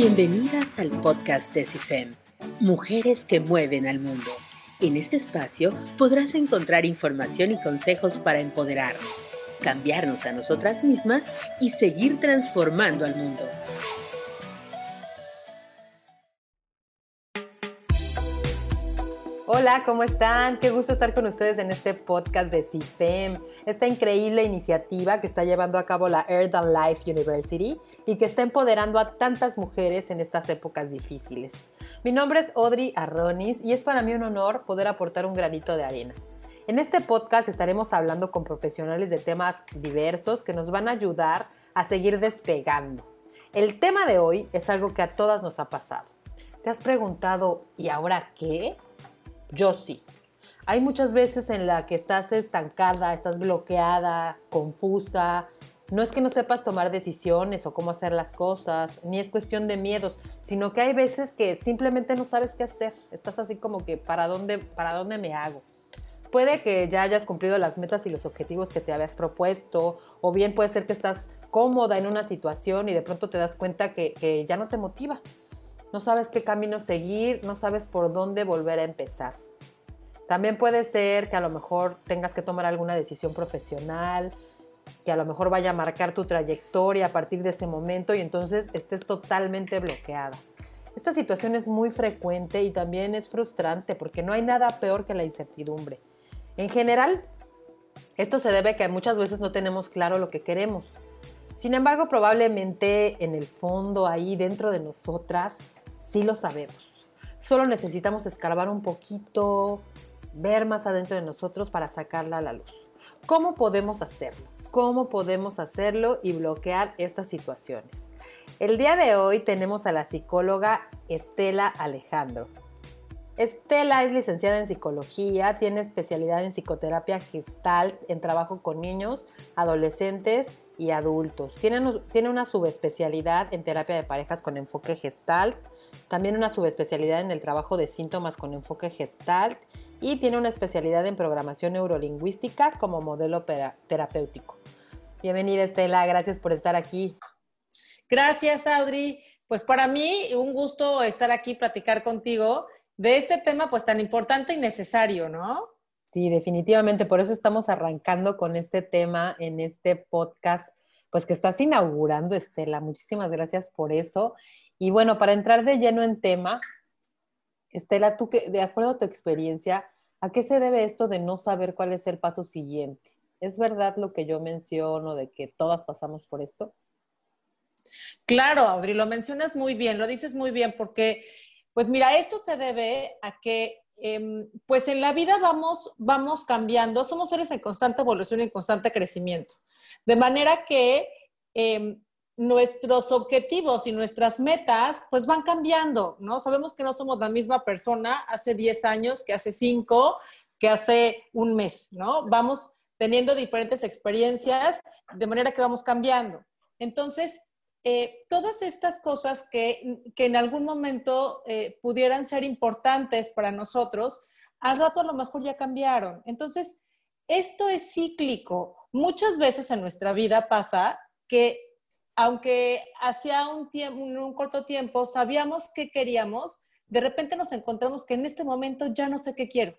Bienvenidas al podcast de CIFEM, Mujeres que mueven al mundo. En este espacio podrás encontrar información y consejos para empoderarnos, cambiarnos a nosotras mismas y seguir transformando al mundo. Hola, ¿cómo están? Qué gusto estar con ustedes en este podcast de CIFEM, esta increíble iniciativa que está llevando a cabo la Earth and Life University y que está empoderando a tantas mujeres en estas épocas difíciles. Mi nombre es Audrey Arronis y es para mí un honor poder aportar un granito de arena. En este podcast estaremos hablando con profesionales de temas diversos que nos van a ayudar a seguir despegando. El tema de hoy es algo que a todas nos ha pasado. ¿Te has preguntado, ¿y ahora qué? Yo sí. Hay muchas veces en la que estás estancada, estás bloqueada, confusa. No es que no sepas tomar decisiones o cómo hacer las cosas, ni es cuestión de miedos, sino que hay veces que simplemente no sabes qué hacer. Estás así como que, ¿para dónde, para dónde me hago? Puede que ya hayas cumplido las metas y los objetivos que te habías propuesto, o bien puede ser que estás cómoda en una situación y de pronto te das cuenta que, que ya no te motiva no sabes qué camino seguir, no sabes por dónde volver a empezar. También puede ser que a lo mejor tengas que tomar alguna decisión profesional, que a lo mejor vaya a marcar tu trayectoria a partir de ese momento y entonces estés totalmente bloqueada. Esta situación es muy frecuente y también es frustrante porque no hay nada peor que la incertidumbre. En general, esto se debe a que muchas veces no tenemos claro lo que queremos. Sin embargo, probablemente en el fondo, ahí dentro de nosotras, sí lo sabemos. Solo necesitamos escarbar un poquito, ver más adentro de nosotros para sacarla a la luz. ¿Cómo podemos hacerlo? ¿Cómo podemos hacerlo y bloquear estas situaciones? El día de hoy tenemos a la psicóloga Estela Alejandro. Estela es licenciada en psicología, tiene especialidad en psicoterapia gestal, en trabajo con niños, adolescentes y adultos. Tiene, tiene una subespecialidad en terapia de parejas con enfoque gestalt, también una subespecialidad en el trabajo de síntomas con enfoque gestalt y tiene una especialidad en programación neurolingüística como modelo terapéutico. Bienvenida Estela, gracias por estar aquí. Gracias Audrey. Pues para mí un gusto estar aquí platicar contigo de este tema pues tan importante y necesario, ¿no? Sí, definitivamente. Por eso estamos arrancando con este tema en este podcast, pues que estás inaugurando, Estela. Muchísimas gracias por eso. Y bueno, para entrar de lleno en tema, Estela, tú que, de acuerdo a tu experiencia, ¿a qué se debe esto de no saber cuál es el paso siguiente? ¿Es verdad lo que yo menciono de que todas pasamos por esto? Claro, Audrey, lo mencionas muy bien, lo dices muy bien, porque, pues mira, esto se debe a que Em, pues en la vida vamos, vamos cambiando, somos seres en constante evolución y en constante crecimiento. De manera que em, nuestros objetivos y nuestras metas pues van cambiando, ¿no? Sabemos que no somos la misma persona hace 10 años, que hace 5, que hace un mes, ¿no? Vamos teniendo diferentes experiencias, de manera que vamos cambiando. Entonces, eh, todas estas cosas que, en algún momento eh, pudieran ser importantes para nosotros, al rato a lo mejor ya cambiaron. Entonces, esto es cíclico. Muchas veces en nuestra vida pasa que aunque hacía un, tiempo, un corto tiempo sabíamos qué queríamos, de repente nos encontramos que en este momento ya no sé qué quiero.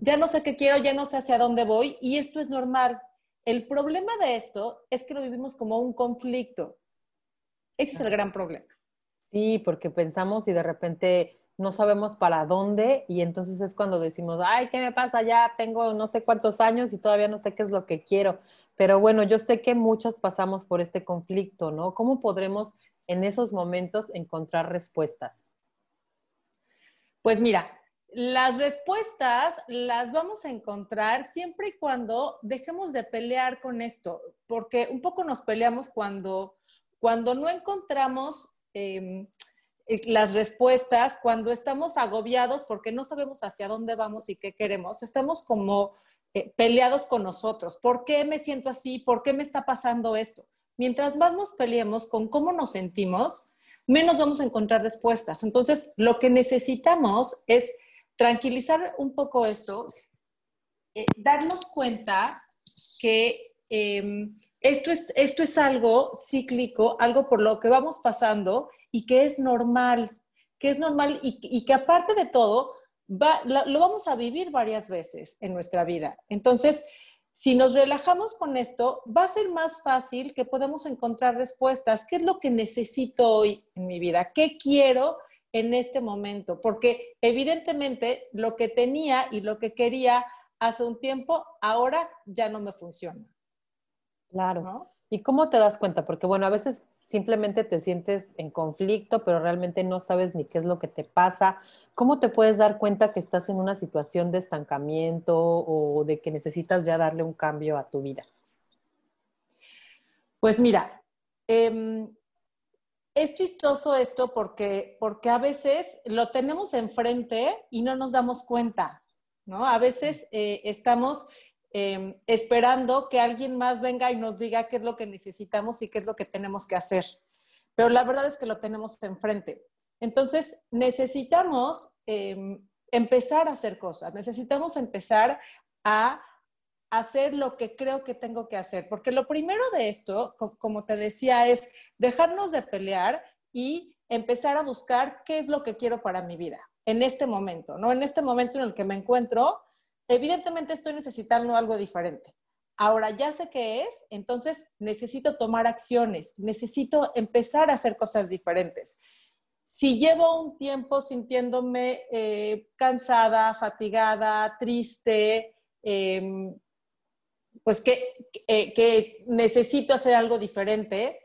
Ya no sé qué quiero, ya no sé hacia dónde voy y esto es normal. El problema de esto es que lo vivimos como un conflicto. Ese es el gran problema. Sí, porque pensamos y de repente no sabemos para dónde y entonces es cuando decimos, ay, ¿qué me pasa? Ya tengo no sé cuántos años y todavía no sé qué es lo que quiero. Pero bueno, yo sé que muchas pasamos por este conflicto, ¿no? ¿Cómo podremos en esos momentos encontrar respuestas? Pues mira, las respuestas las vamos a encontrar siempre y cuando dejemos de pelear con esto, porque un poco nos peleamos cuando cuando no encontramos em, las respuestas, cuando estamos agobiados porque no sabemos hacia dónde vamos y qué queremos, estamos como eh, peleados con nosotros. ¿Por qué me siento así? ¿Por qué me está pasando esto? Mientras más nos peleemos con cómo nos sentimos, menos vamos a encontrar respuestas. Entonces, lo que necesitamos es tranquilizar un poco esto, eh, darnos cuenta que em, esto, es, esto es algo cíclico, algo por lo que vamos pasando y que es normal, que es normal y, que aparte de todo, lo vamos a vivir varias veces en nuestra vida. Entonces, si nos relajamos con esto, va a ser más fácil que podamos encontrar respuestas. ¿Qué es lo que necesito hoy en mi vida? ¿Qué quiero en este momento? Porque evidentemente lo que tenía y lo que quería hace un tiempo, ahora ya no me funciona. Claro. ¿Y cómo te das cuenta? Porque bueno, a veces simplemente te sientes en conflicto, pero realmente no sabes ni qué es lo que te pasa. ¿Cómo te puedes dar cuenta que estás en una situación de estancamiento o de que necesitas ya darle un cambio a tu vida? Pues mira, em, es chistoso esto porque, porque a veces lo tenemos enfrente y no nos damos cuenta, ¿no? A veces eh, estamos Em, esperando que alguien más venga y nos diga qué es lo que necesitamos y qué es lo que tenemos que hacer. Pero la verdad es que lo tenemos enfrente. Entonces, necesitamos em, empezar a hacer cosas, necesitamos empezar a hacer lo que creo que tengo que hacer, porque lo primero de esto, como te decía, es dejarnos de pelear y empezar a buscar qué es lo que quiero para mi vida en este momento, ¿no? En este momento en el que me encuentro, evidentemente estoy necesitando algo diferente. Ahora ya sé qué es, entonces necesito tomar acciones, necesito empezar a hacer cosas diferentes. Si llevo un tiempo sintiéndome eh, cansada, fatigada, triste, em, pues que, eh, que necesito hacer algo diferente,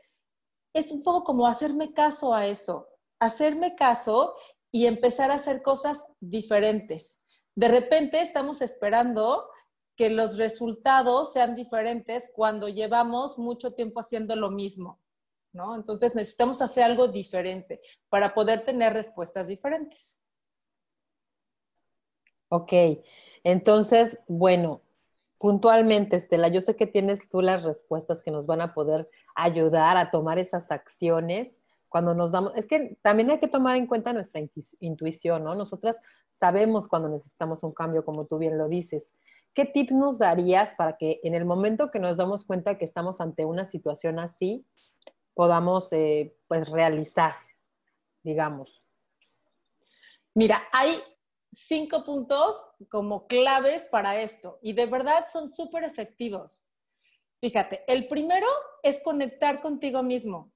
es un poco como hacerme caso a eso, hacerme caso y empezar a hacer cosas diferentes de repente estamos esperando que los resultados sean diferentes cuando llevamos mucho tiempo haciendo lo mismo, ¿no? Entonces necesitamos hacer algo diferente para poder tener respuestas diferentes. Ok, entonces, bueno, puntualmente, Estela, yo sé que tienes tú las respuestas que nos van a poder ayudar a tomar esas acciones cuando nos damos, es que también hay que tomar en cuenta nuestra intuición, ¿no? Nosotras sabemos cuando necesitamos un cambio, como tú bien lo dices. ¿Qué tips nos darías para que en el momento que nos damos cuenta que estamos ante una situación así, podamos eh, pues realizar, digamos? Mira, hay cinco puntos como claves para esto y de verdad son súper efectivos. Fíjate, el primero es conectar contigo mismo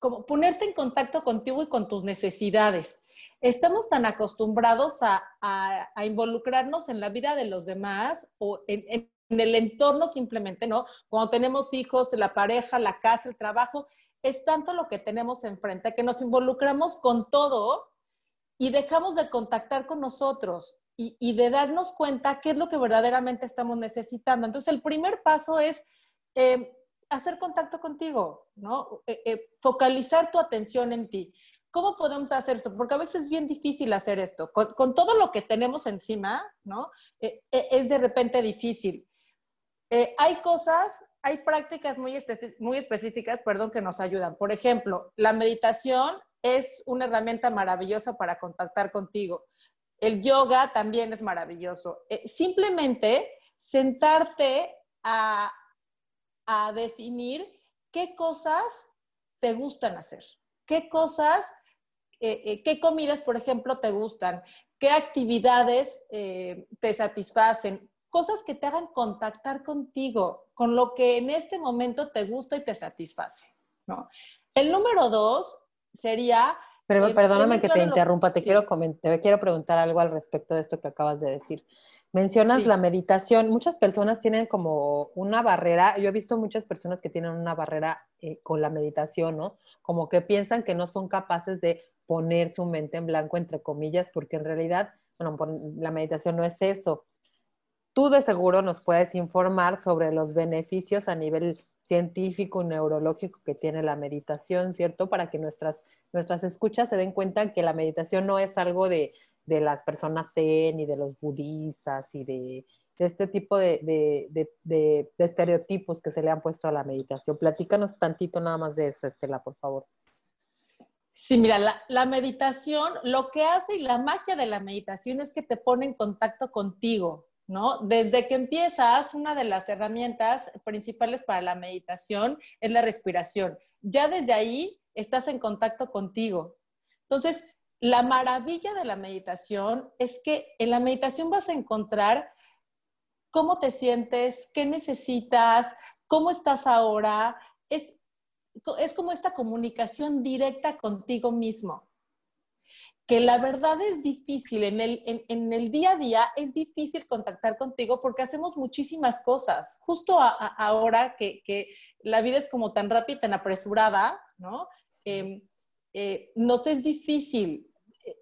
como ponerte en contacto contigo y con tus necesidades. Estamos tan acostumbrados a, involucrarnos en la vida de los demás o en, el entorno simplemente, ¿no? Cuando tenemos hijos, la pareja, la casa, el trabajo, es tanto lo que tenemos enfrente que nos involucramos con todo y dejamos de contactar con nosotros y, de darnos cuenta qué es lo que verdaderamente estamos necesitando. Entonces, el primer paso es eh, hacer contacto contigo, ¿no? Eh, eh, focalizar tu atención en ti. ¿Cómo podemos hacer esto? Porque a veces es bien difícil hacer esto. Con, todo lo que tenemos encima, ¿no? Eh, es de repente difícil. hay cosas, hay prácticas muy, muy específicas, perdón, que nos ayudan. Por ejemplo, la meditación es una herramienta maravillosa para contactar contigo. El yoga también es maravilloso. simplemente sentarte a, a definir qué cosas te gustan hacer, qué cosas, eh, eh, qué comidas, por ejemplo, te gustan, qué actividades eh, te satisfacen, cosas que te hagan contactar contigo, con lo que en este momento te gusta y te satisface. ¿no? El número dos sería... Pero, perdóname que te interrumpa, te, quiero te quiero preguntar algo al respecto de esto que acabas de decir. Mencionas la meditación. Muchas personas tienen como una barrera. Yo he visto muchas personas que tienen una barrera eh, con la meditación, ¿no? Como que piensan que no son capaces de poner su mente en blanco, entre comillas, porque en realidad, bueno, la meditación no es eso. Tú de seguro nos puedes informar sobre los beneficios a nivel científico neurológico que tiene la meditación, ¿cierto? Para que nuestras, nuestras escuchas se den cuenta que la meditación no es algo de, de las personas zen y de los budistas y de, este tipo de, estereotipos que se le han puesto a la meditación. Platícanos tantito nada más de eso, Estela, por favor. Sí, mira, la, meditación, lo que hace y la magia de la meditación es que te pone en contacto contigo, ¿no? Desde que empiezas, una de las herramientas principales para la meditación es la respiración. Ya desde ahí estás en contacto contigo. Entonces, la maravilla de la meditación es que en la meditación vas a encontrar cómo te sientes, qué necesitas, cómo estás ahora. Es, es como esta comunicación directa contigo mismo. Que la verdad es difícil, en el, en, el día a día es difícil contactar contigo porque hacemos muchísimas cosas. Justo ahora que, que, la vida es como tan rápida, tan apresurada, ¿no? Em, eh, nos es difícil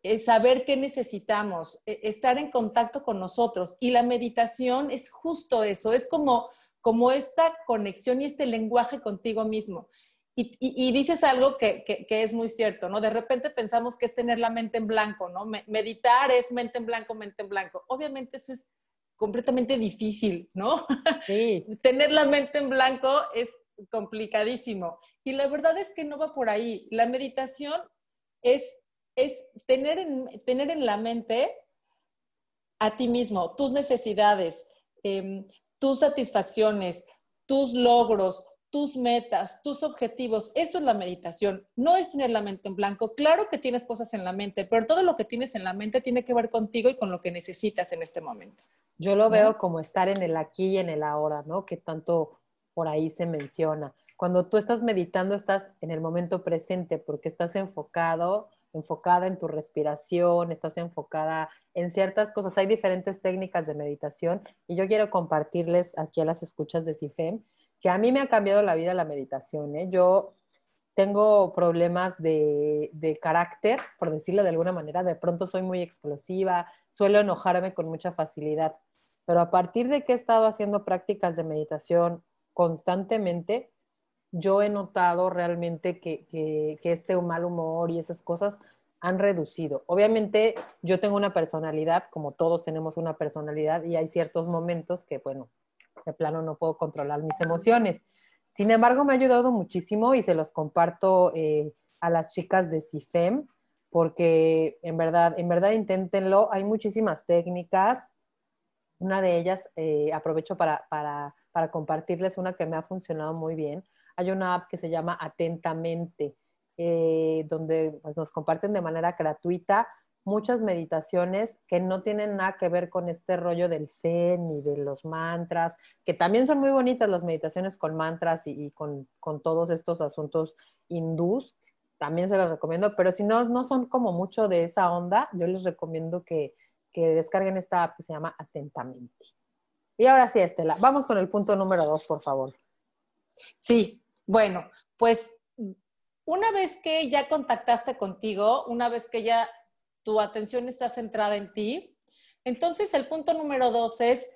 es saber qué necesitamos, estar en contacto con nosotros. Y la meditación es justo eso, es como, como esta conexión y este lenguaje contigo mismo. Y, dices algo que, es muy cierto, ¿no? De repente pensamos que es tener la mente en blanco, ¿no? Meditar es mente en blanco, mente en blanco. Obviamente eso es completamente difícil, ¿no? Sí. tener la mente en blanco es complicadísimo. Y la verdad es que no va por ahí. La meditación es es tener en, tener en la mente a ti mismo, tus necesidades, em, tus satisfacciones, tus logros, tus metas, tus objetivos. Esto es la meditación. No es tener la mente en blanco. Claro que tienes cosas en la mente, pero todo lo que tienes en la mente tiene que ver contigo y con lo que necesitas en este momento. Yo lo veo como estar en el aquí y en el ahora, ¿no? Que tanto por ahí se menciona. Cuando tú estás meditando, estás en el momento presente porque estás enfocado enfocada en tu respiración, estás enfocada en ciertas cosas. Hay diferentes técnicas de meditación y yo quiero compartirles aquí a las escuchas de CIFEM que a mí me ha cambiado la vida la meditación. ¿eh? Yo tengo problemas de, de, carácter, por decirlo de alguna manera, de pronto soy muy explosiva, suelo enojarme con mucha facilidad, pero a partir de que he estado haciendo prácticas de meditación constantemente, yo he notado realmente que, que, este mal humor y esas cosas han reducido. Obviamente yo tengo una personalidad, como todos tenemos una personalidad, y hay ciertos momentos que, bueno, de plano no puedo controlar mis emociones. Sin embargo, me ha ayudado muchísimo y se los comparto eh, a las chicas de CIFEM, porque en verdad, en verdad inténtenlo. Hay muchísimas técnicas. Una de ellas, eh, aprovecho para, para, para compartirles una que me ha funcionado muy bien hay una app que se llama Atentamente, eh, donde pues, nos comparten de manera gratuita muchas meditaciones que no tienen nada que ver con este rollo del zen ni de los mantras, que también son muy bonitas las meditaciones con mantras y, con, todos estos asuntos hindús, también se las recomiendo, pero si no, no son como mucho de esa onda, yo les recomiendo que, que descarguen esta app que se llama Atentamente. Y ahora sí, Estela, vamos con el punto número dos, por favor. Sí, bueno, pues una vez que ya contactaste contigo, una vez que ya tu atención está centrada en ti, entonces el punto número dos es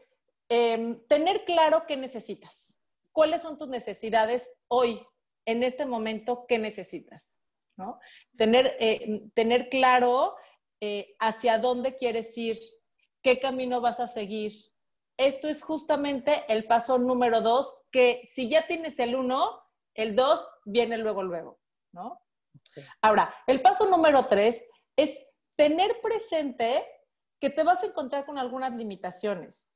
em, tener claro qué necesitas. ¿Cuáles son tus necesidades hoy, en este momento, qué necesitas? ¿no? Tener, eh, tener claro eh, hacia dónde quieres ir, qué camino vas a seguir. Esto es justamente el paso número dos, que si ya tienes el uno, el dos viene luego, luego, ¿no? Ahora, el paso número tres es tener presente que te vas a encontrar con algunas limitaciones.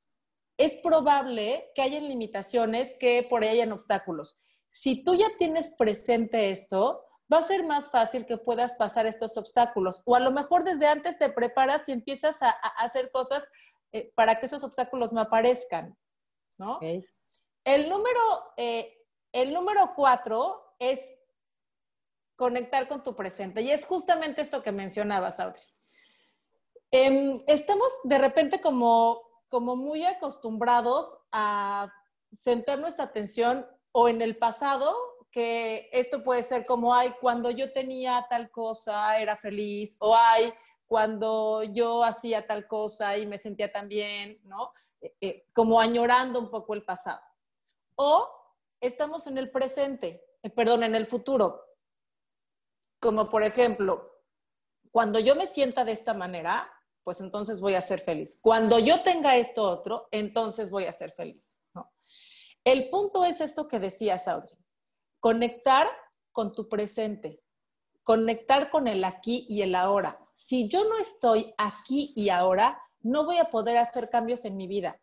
Es probable que hayan limitaciones, que por ahí hayan obstáculos. Si tú ya tienes presente esto, va a ser más fácil que puedas pasar estos obstáculos. O a lo mejor desde antes te preparas y empiezas a, hacer cosas eh, para que esos obstáculos no aparezcan, ¿no? El número eh, el número cuatro es conectar con tu presente. Y es justamente esto que mencionabas, Audrey. Em, estamos de repente como, como muy acostumbrados a centrar nuestra atención o en el pasado, que esto puede ser como, ay, cuando yo tenía tal cosa era feliz, o ay, cuando yo hacía tal cosa y me sentía tan bien, ¿no? Eh, eh, como añorando un poco el pasado. O estamos en el presente, eh, perdón, en el futuro. Como por ejemplo, cuando yo me sienta de esta manera, pues entonces voy a ser feliz. Cuando yo tenga esto otro, entonces voy a ser feliz. El punto es esto que decías, Audrey, conectar con tu presente, conectar con el aquí y el ahora. Si yo no estoy aquí y ahora, no voy a poder hacer cambios en mi vida.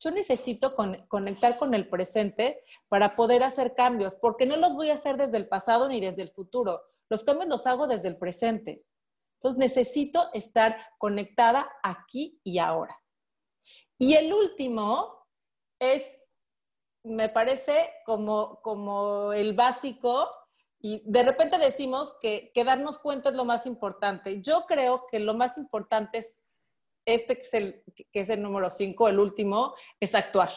yo necesito conectar con el presente para poder hacer cambios, porque no los voy a hacer desde el pasado ni desde el futuro. Los cambios los hago desde el presente. Entonces necesito estar conectada aquí y ahora. Y el último es, me parece como, como el básico, y de repente decimos que, que darnos cuenta es lo más importante. Yo creo que lo más importante es este que es el, que es el número 5, el último, es actuar.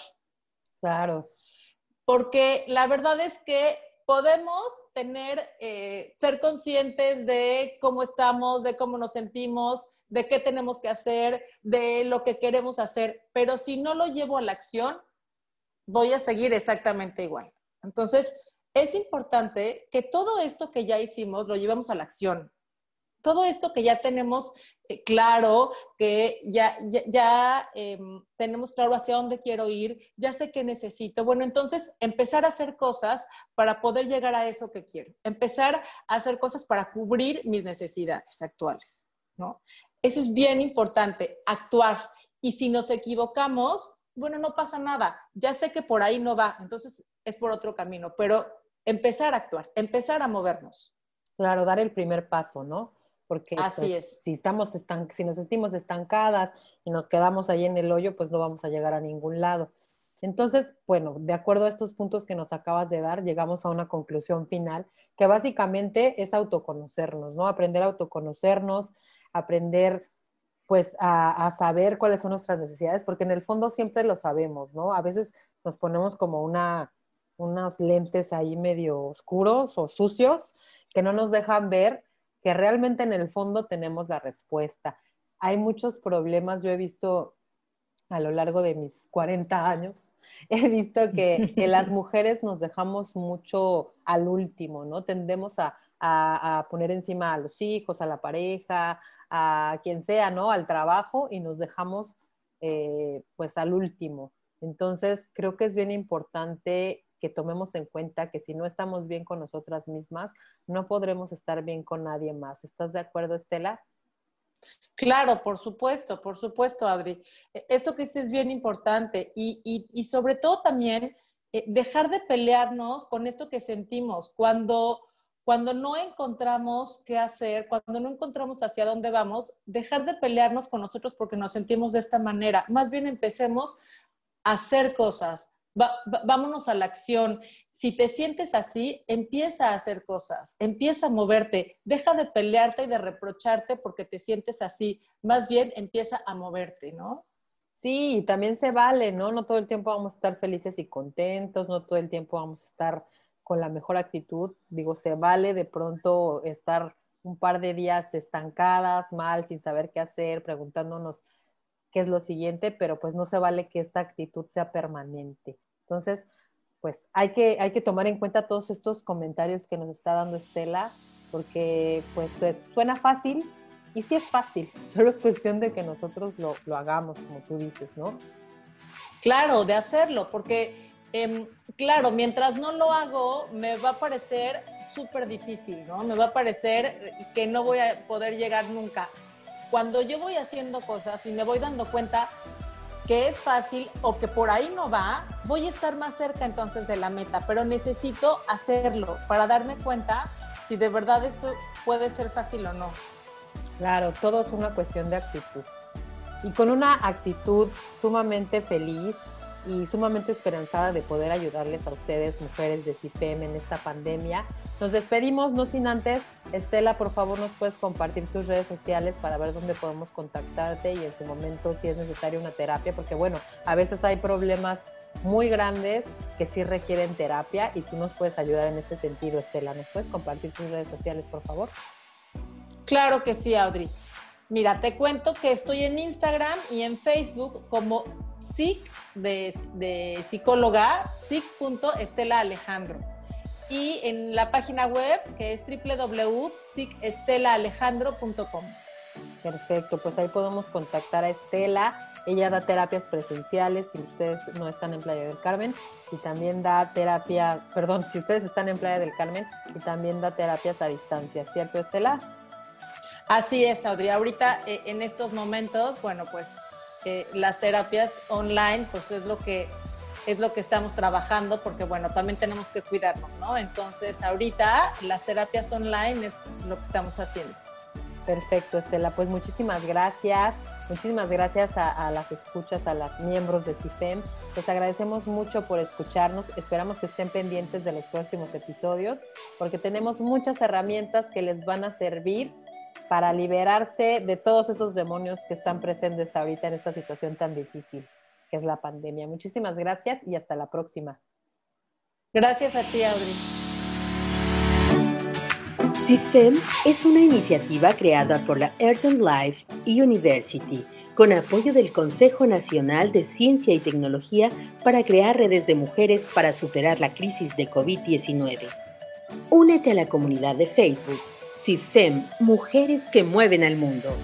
Claro. Porque la verdad es que podemos tener, eh, ser conscientes de cómo estamos, de cómo nos sentimos, de qué tenemos que hacer, de lo que queremos hacer, pero si no lo llevo a la acción, voy a seguir exactamente igual. Entonces, es importante que todo esto que ya hicimos lo llevemos a la acción. Todo esto que ya tenemos eh, claro, que ya, ya, em, tenemos claro hacia dónde quiero ir, ya sé qué necesito. Bueno, entonces empezar a hacer cosas para poder llegar a eso que quiero. Empezar a hacer cosas para cubrir mis necesidades actuales, ¿no? Eso es bien importante, actuar. Y si nos equivocamos, bueno, no pasa nada. Ya sé que por ahí no va, entonces es por otro camino, pero empezar a actuar, empezar a movernos. Claro, dar el primer paso, ¿no? Porque Así pues, es. si estamos si nos sentimos estancadas y nos quedamos ahí en el hoyo, pues no vamos a llegar a ningún lado. Entonces, bueno, de acuerdo a estos puntos que nos acabas de dar, llegamos a una conclusión final que básicamente es autoconocernos, ¿no? Aprender a autoconocernos, aprender pues a, a, saber cuáles son nuestras necesidades, porque en el fondo siempre lo sabemos, ¿no? A veces nos ponemos como una, unos lentes ahí medio oscuros o sucios que no nos dejan ver que realmente en el fondo tenemos la respuesta. Hay muchos problemas, yo he visto a lo largo de mis 40 años, he visto que, las mujeres nos dejamos mucho al último, ¿no? Tendemos a, poner encima a los hijos, a la pareja, a quien sea, ¿no? Al trabajo y nos dejamos eh, pues al último. Entonces, creo que es bien importante que tomemos en cuenta que si no estamos bien con nosotras mismas, no podremos estar bien con nadie más. ¿Estás de acuerdo, Estela? Claro, por supuesto, por supuesto, Adri. E, esto que dices es bien importante y, sobre todo también eh, dejar de pelearnos con esto que sentimos. Cuando, cuando no encontramos qué hacer, cuando no encontramos hacia dónde vamos, dejar de pelearnos con nosotros porque nos sentimos de esta manera. Más bien empecemos a hacer cosas, vámonos a la acción. Si te sientes así, empieza a hacer cosas, empieza a moverte, deja de pelearte y de reprocharte porque te sientes así, más bien empieza a moverte, ¿no? Sí, también se vale, ¿no? No todo el tiempo vamos a estar felices y contentos, no todo el tiempo vamos a estar con la mejor actitud. Digo, se vale de pronto estar un par de días estancadas, mal, sin saber qué hacer, preguntándonos qué es lo siguiente, pero pues no se vale que esta actitud sea permanente. Entonces, pues hay que, hay que tomar en cuenta todos estos comentarios que nos está dando Estela, porque pues suena fácil y sí es fácil, solo es cuestión de que nosotros lo, hagamos, como tú dices, ¿no? Claro, de hacerlo, porque, em, claro, mientras no lo hago, me va a parecer súper difícil, ¿no? Me va a parecer que no voy a poder llegar nunca. Cuando yo voy haciendo cosas y me voy dando cuenta que es fácil o que por ahí no va, voy a estar más cerca entonces de la meta, pero necesito hacerlo para darme cuenta si de verdad esto puede ser fácil o no. Claro, todo es una cuestión de actitud. Y con una actitud sumamente feliz, y sumamente esperanzada de poder ayudarles a ustedes, mujeres de CIFEM, en esta pandemia. Nos despedimos, no sin antes, Estela, por favor, nos puedes compartir tus redes sociales para ver dónde podemos contactarte y en su momento si es necesaria una terapia, porque bueno, a veces hay problemas muy grandes que sí requieren terapia y tú nos puedes ayudar en este sentido, Estela. ¿Nos puedes compartir tus redes sociales, por favor? Claro que sí, Audrey. Mira, te cuento que estoy en Instagram y en Facebook como SIC de, psicóloga, SIC.estela Alejandro. Y en la página web que es www.sicestelaalejandro.com. Perfecto, pues ahí podemos contactar a Estela. Ella da terapias presenciales si ustedes no están en Playa del Carmen y también da terapia, perdón, si ustedes están en Playa del Carmen y también da terapias a distancia, ¿cierto Estela? Así es, Audrey. Ahorita eh, en estos momentos, bueno, pues eh, las terapias online, pues es lo que es lo que estamos trabajando, porque bueno, también tenemos que cuidarnos, ¿no? Entonces, ahorita las terapias online es lo que estamos haciendo. Perfecto, Estela. Pues muchísimas gracias. Muchísimas gracias a, las escuchas, a las miembros de CIFEM. Les agradecemos mucho por escucharnos. Esperamos que estén pendientes de los próximos episodios porque tenemos muchas herramientas que les van a servir para liberarse de todos esos demonios que están presentes ahorita en esta situación tan difícil que es la pandemia. Muchísimas gracias y hasta la próxima. Gracias a ti, Audrey. CIFEM es una iniciativa creada por la Earth Life University con apoyo del Consejo Nacional de Ciencia y Tecnología para crear redes de mujeres para superar la crisis de COVID-19. Únete a la comunidad de Facebook CIFEM Mujeres que Mueven al Mundo